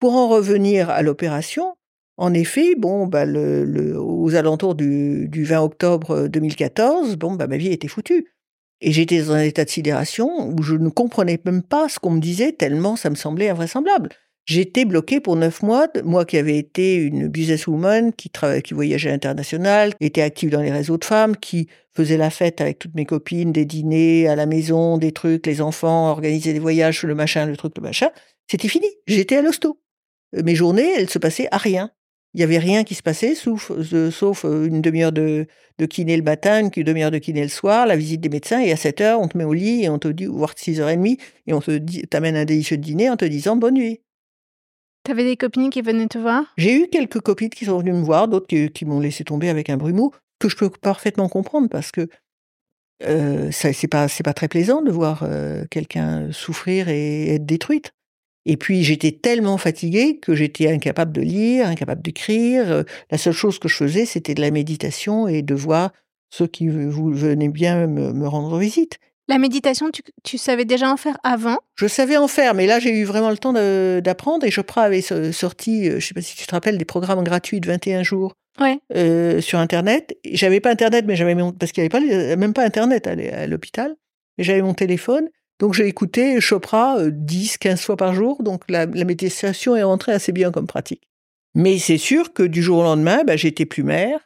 Pour en revenir à l'opération, en effet, bon, bah, aux alentours du, 20 octobre 2014, bon, bah, ma vie était foutue. Et j'étais dans un état de sidération où je ne comprenais même pas ce qu'on me disait tellement ça me semblait invraisemblable. J'étais bloquée pour neuf mois, moi qui avais été une businesswoman, qui, qui voyageait à l'international, était active dans les réseaux de femmes, qui faisait la fête avec toutes mes copines, des dîners à la maison, des trucs, les enfants, organiser des voyages, le machin, le truc, le machin. C'était fini. J'étais à l'hosto. Mes journées, elles se passaient à rien. Il n'y avait rien qui se passait, sauf, euh, sauf une demi-heure de, de kiné le matin, une demi-heure de kiné le soir, la visite des médecins, et à 7 heures, on te met au lit et on te dit, voire 6h30, et on te t'amène un délicieux dîner en te disant bonne nuit. T'avais des copines qui venaient te voir? J'ai eu quelques copines qui sont venues me voir, d'autres qui, m'ont laissé tomber avec un brumeau, que je peux parfaitement comprendre parce que euh, c'est pas pas très plaisant de voir euh, quelqu'un souffrir et être détruite. Et puis j'étais tellement fatiguée que j'étais incapable de lire, incapable d'écrire. Euh, la seule chose que je faisais, c'était de la méditation et de voir ceux qui venaient bien me rendre visite. La méditation, tu, savais déjà en faire avant? Je savais en faire, mais là j'ai eu vraiment le temps d'apprendre et Chopra avait sorti, euh, je ne sais pas si tu te rappelles, des programmes gratuits de 21 jours euh, sur Internet. J'avais pas Internet, mais j'avais parce qu'il n'y avait pas, même pas Internet à l'hôpital, mais j'avais mon téléphone. Donc j'ai écouté Chopra 10, euh, 15 fois par jour, donc la, méditation est rentrée assez bien comme pratique. Mais c'est sûr que du jour au lendemain, bah, j'étais plus mère.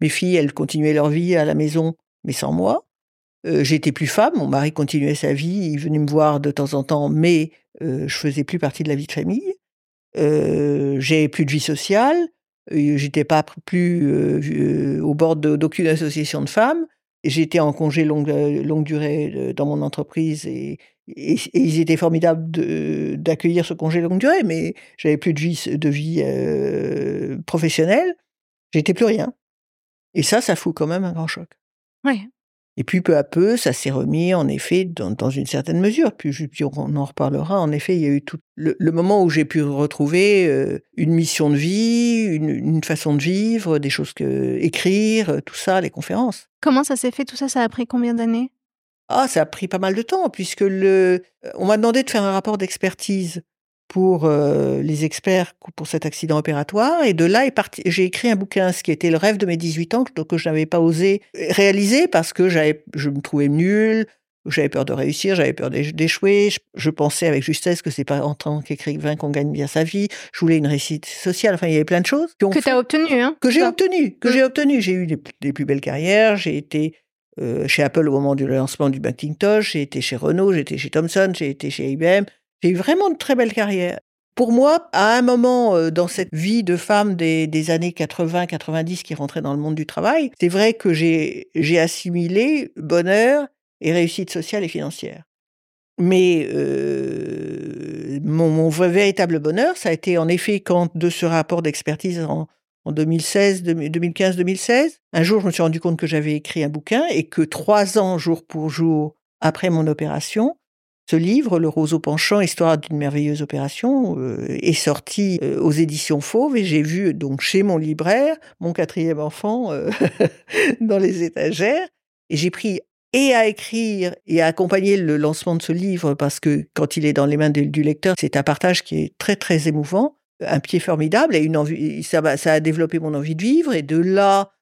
Mes filles, elles continuaient leur vie à la maison, mais sans moi. Euh, j'étais plus femme, mon mari continuait sa vie, il venait me voir de temps en temps, mais euh, je faisais plus partie de la vie de famille. Euh, j'ai plus de vie sociale, j'étais pas plus au bord d'aucune association de femmes. J'étais en congé longue, longue durée dans mon entreprise et, ils étaient formidables d'accueillir ce congé longue durée, mais j'avais plus de vie, de vie professionnelle. J'étais plus rien. Et ça, ça fout quand même un grand choc. Ouais. Et puis peu à peu, ça s'est remis en effet dans, une certaine mesure. Puis, on en reparlera. En effet, il y a eu tout le, moment où j'ai pu retrouver euh, une mission de vie, une, façon de vivre, des choses que écrire, tout ça, les conférences. Comment ça s'est fait tout ça? Ça a pris combien d'années? Ah, ça a pris pas mal de temps puisque le, on m'a demandé de faire un rapport d'expertise pour euh, les experts pour cet accident opératoire. Et de là, j'ai écrit un bouquin, ce qui était le rêve de mes 18 ans, que, je n'avais pas osé réaliser parce que je me trouvais nul, j'avais peur de réussir, j'avais peur d'échouer. Je, pensais avec justesse que c'est pas en tant qu'écrivain qu'on gagne bien sa vie. Je voulais une réussite sociale. Enfin, il y avait plein de choses. Que tu as obtenu, hein Que j'ai obtenu, que mmh. j'ai obtenu. J'ai eu des, plus belles carrières. J'ai été euh, chez Apple au moment du lancement du Macintosh. J'ai été chez Renault, j'ai été chez Thomson, j'ai été chez IBM. J'ai eu vraiment de très belles carrières. Pour moi, à un moment euh, dans cette vie de femme des, années 80-90 qui rentrait dans le monde du travail, c'est vrai que j'ai assimilé bonheur et réussite sociale et financière. Mais euh, mon, véritable bonheur, ça a été en effet quand de ce rapport d'expertise en, en 2016, 2015-2016, un jour je me suis rendu compte que j'avais écrit un bouquin et que trois ans jour pour jour après mon opération, Ce livre, Le roseau penchant, histoire d'une merveilleuse opération, euh, est sorti euh, aux éditions Fauve et j'ai vu donc chez mon libraire mon quatrième enfant euh, dans les étagères. Et j'ai pris et à écrire et à accompagner le lancement de ce livre parce que quand il est dans les mains du lecteur, c'est un partage qui est très très émouvant, un pied formidable et une envie, ça, ça a développé mon envie de vivre. Et de là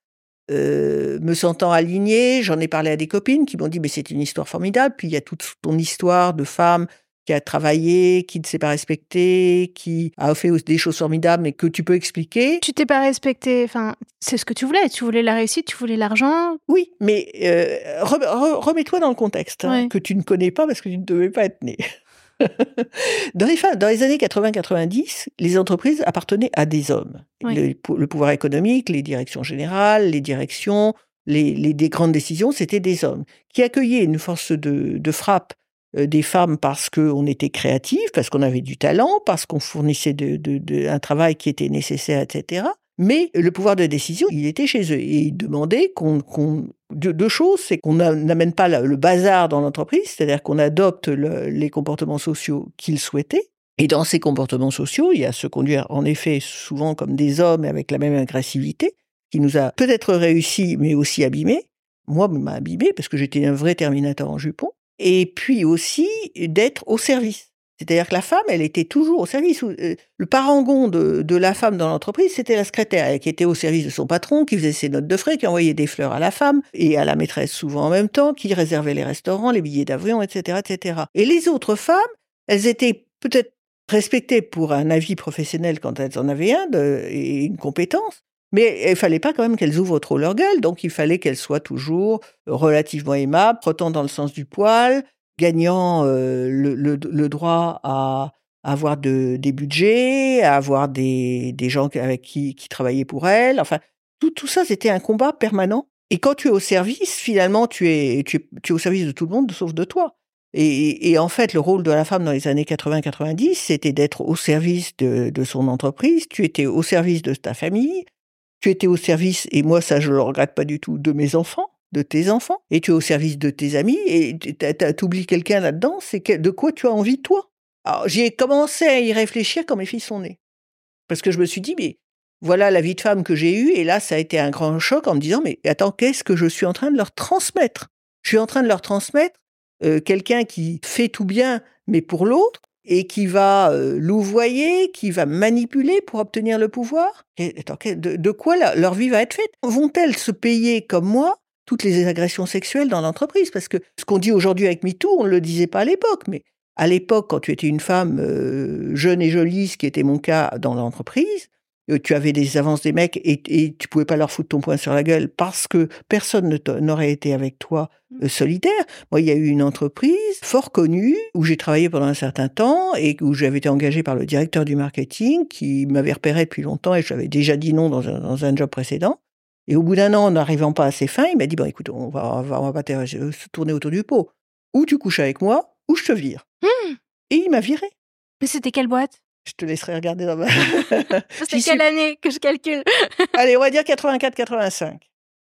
euh, me sentant alignée, j'en ai parlé à des copines qui m'ont dit mais c'est une histoire formidable. Puis il y a toute ton histoire de femme qui a travaillé, qui ne s'est pas respectée, qui a fait des choses formidables, mais que tu peux expliquer. Tu t'es pas respectée, enfin, c'est ce que tu voulais. Tu voulais la réussite, tu voulais l'argent. Oui, mais euh, remets-toi dans le contexte hein, que tu ne connais pas parce que tu ne devais pas être née. dans, les dans les années 80-90, les entreprises appartenaient à des hommes. Le, pouvoir économique, les directions générales, les directions, les, les grandes décisions, c'était des hommes qui accueillaient une force de, de frappe euh, des femmes parce qu'on était créatifs, parce qu'on avait du talent, parce qu'on fournissait de, de, un travail qui était nécessaire, etc. Mais le pouvoir de décision, il était chez eux. Et ils demandaient qu'on... deux, choses, c'est qu'on n'amène pas le bazar dans l'entreprise, c'est-à-dire qu'on adopte les comportements sociaux qu'ils souhaitaient. Et dans ces comportements sociaux, il y a se conduire en effet souvent comme des hommes avec la même agressivité, qui nous a peut-être réussi, mais aussi abîmé. Moi, m'a abîmé parce que j'étais un vrai terminateur en jupon. Et puis aussi d'être au service. C'est-à-dire que la femme, elle était toujours au service. Euh, le parangon de, la femme dans l'entreprise, c'était la secrétaire, qui était au service de son patron, qui faisait ses notes de frais, qui envoyait des fleurs à la femme et à la maîtresse souvent en même temps, qui réservait les restaurants, les billets d'avion, etc., etc. Et les autres femmes, elles étaient peut-être respectées pour un avis professionnel quand elles en avaient un et une compétence, mais il fallait pas quand même qu'elles ouvrent trop leur gueule, donc il fallait qu'elles soient toujours relativement aimables, trottant dans le sens du poil, gagnant euh, le, droit à avoir de, des budgets, à avoir des, gens avec qui, travaillaient pour elles. Enfin, tout, tout ça, c'était un combat permanent. Et quand tu es au service, finalement, tu es, au service de tout le monde, sauf de toi. Et, en fait, le rôle de la femme dans les années 80-90, c'était d'être au service de, de, son entreprise, tu étais au service de ta famille, tu étais au service, et moi ça je le regrette pas du tout, de mes enfants de tes enfants et tu es au service de tes amis et tu oublies quelqu'un là-dedans, c'est de quoi tu as envie toi? Alors j'ai commencé à y réfléchir quand mes filles sont nées. Parce que je me suis dit, mais voilà la vie de femme que j'ai eue et là ça a été un grand choc en me disant, mais attends, qu'est-ce que je suis en train de leur transmettre? Je suis en train de leur transmettre euh, quelqu'un qui fait tout bien, mais pour l'autre, et qui va euh, louvoyer, qui va manipuler pour obtenir le pouvoir? De, de, quoi leur vie va être faite? Vont-elles se payer comme moi toutes les agressions sexuelles dans l'entreprise. Parce que ce qu'on dit aujourd'hui avec MeToo, on ne le disait pas à l'époque. Mais à l'époque, quand tu étais une femme euh, jeune et jolie, ce qui était mon cas dans l'entreprise, euh, tu avais des avances des mecs et, tu pouvais pas leur foutre ton poing sur la gueule parce que personne n'aurait été avec toi euh, solidaire. Moi, il y a eu une entreprise fort connue où j'ai travaillé pendant un certain temps et où j'avais été engagé par le directeur du marketing qui m'avait repéré depuis longtemps et j'avais déjà dit non dans un, dans un job précédent. Et au bout d'un an, en n'arrivant pas à ses fins, il m'a dit, bon, écoute, on va, on va, on va pas se tourner autour du pot. Ou tu couches avec moi, ou je te vire. Mmh. Et il m'a viré. Mais c'était quelle boîte? Je te laisserai regarder dans ma... c'était quelle année que je calcule? Allez, on va dire 84-85.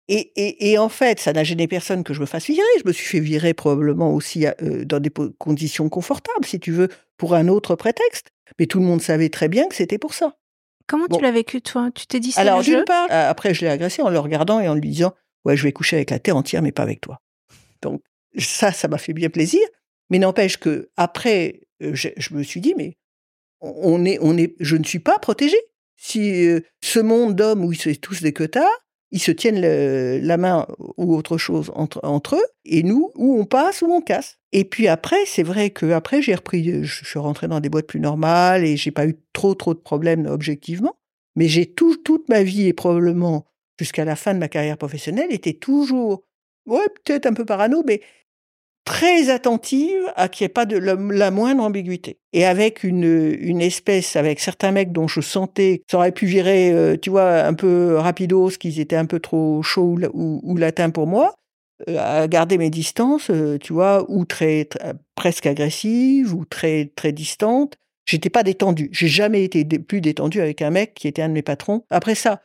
Et, et, et, en fait, ça n'a gêné personne que je me fasse virer. Je me suis fait virer probablement aussi euh, dans des conditions confortables, si tu veux, pour un autre prétexte. Mais tout le monde savait très bien que c'était pour ça. Comment tu l'as vécu, toi? Tu t'es dit ça Alors, d'une part, euh, après, je l'ai agressé en le regardant et en lui disant Ouais, je vais coucher avec la terre entière, mais pas avec toi. Donc, ça, ça m'a fait bien plaisir. Mais n'empêche que après, euh, je, me suis dit Mais on est, on est, je ne suis pas protégée. Si euh, ce monde d'hommes où ils sont tous des queutards, ils se tiennent la main ou autre chose entre, eux, et nous, où on passe, où on casse. Et puis après, c'est vrai que après j'ai repris, je suis rentré dans des boîtes plus normales et j'ai pas eu trop trop de problèmes objectivement, mais j'ai tout, toute ma vie et probablement jusqu'à la fin de ma carrière professionnelle été toujours, ouais, peut-être un peu parano, mais très attentive à qu'il n'y ait pas de la, moindre ambiguïté. Et avec une, une espèce, avec certains mecs dont je sentais ça aurait pu virer, euh, tu vois, un peu rapidos, qu'ils étaient un peu trop chauds ou, ou, latins pour moi, euh, à garder mes distances, euh, tu vois, ou très, presque agressive, ou très très distante. J'étais pas détendue. J'ai jamais été plus détendue avec un mec qui était un de mes patrons. Après ça,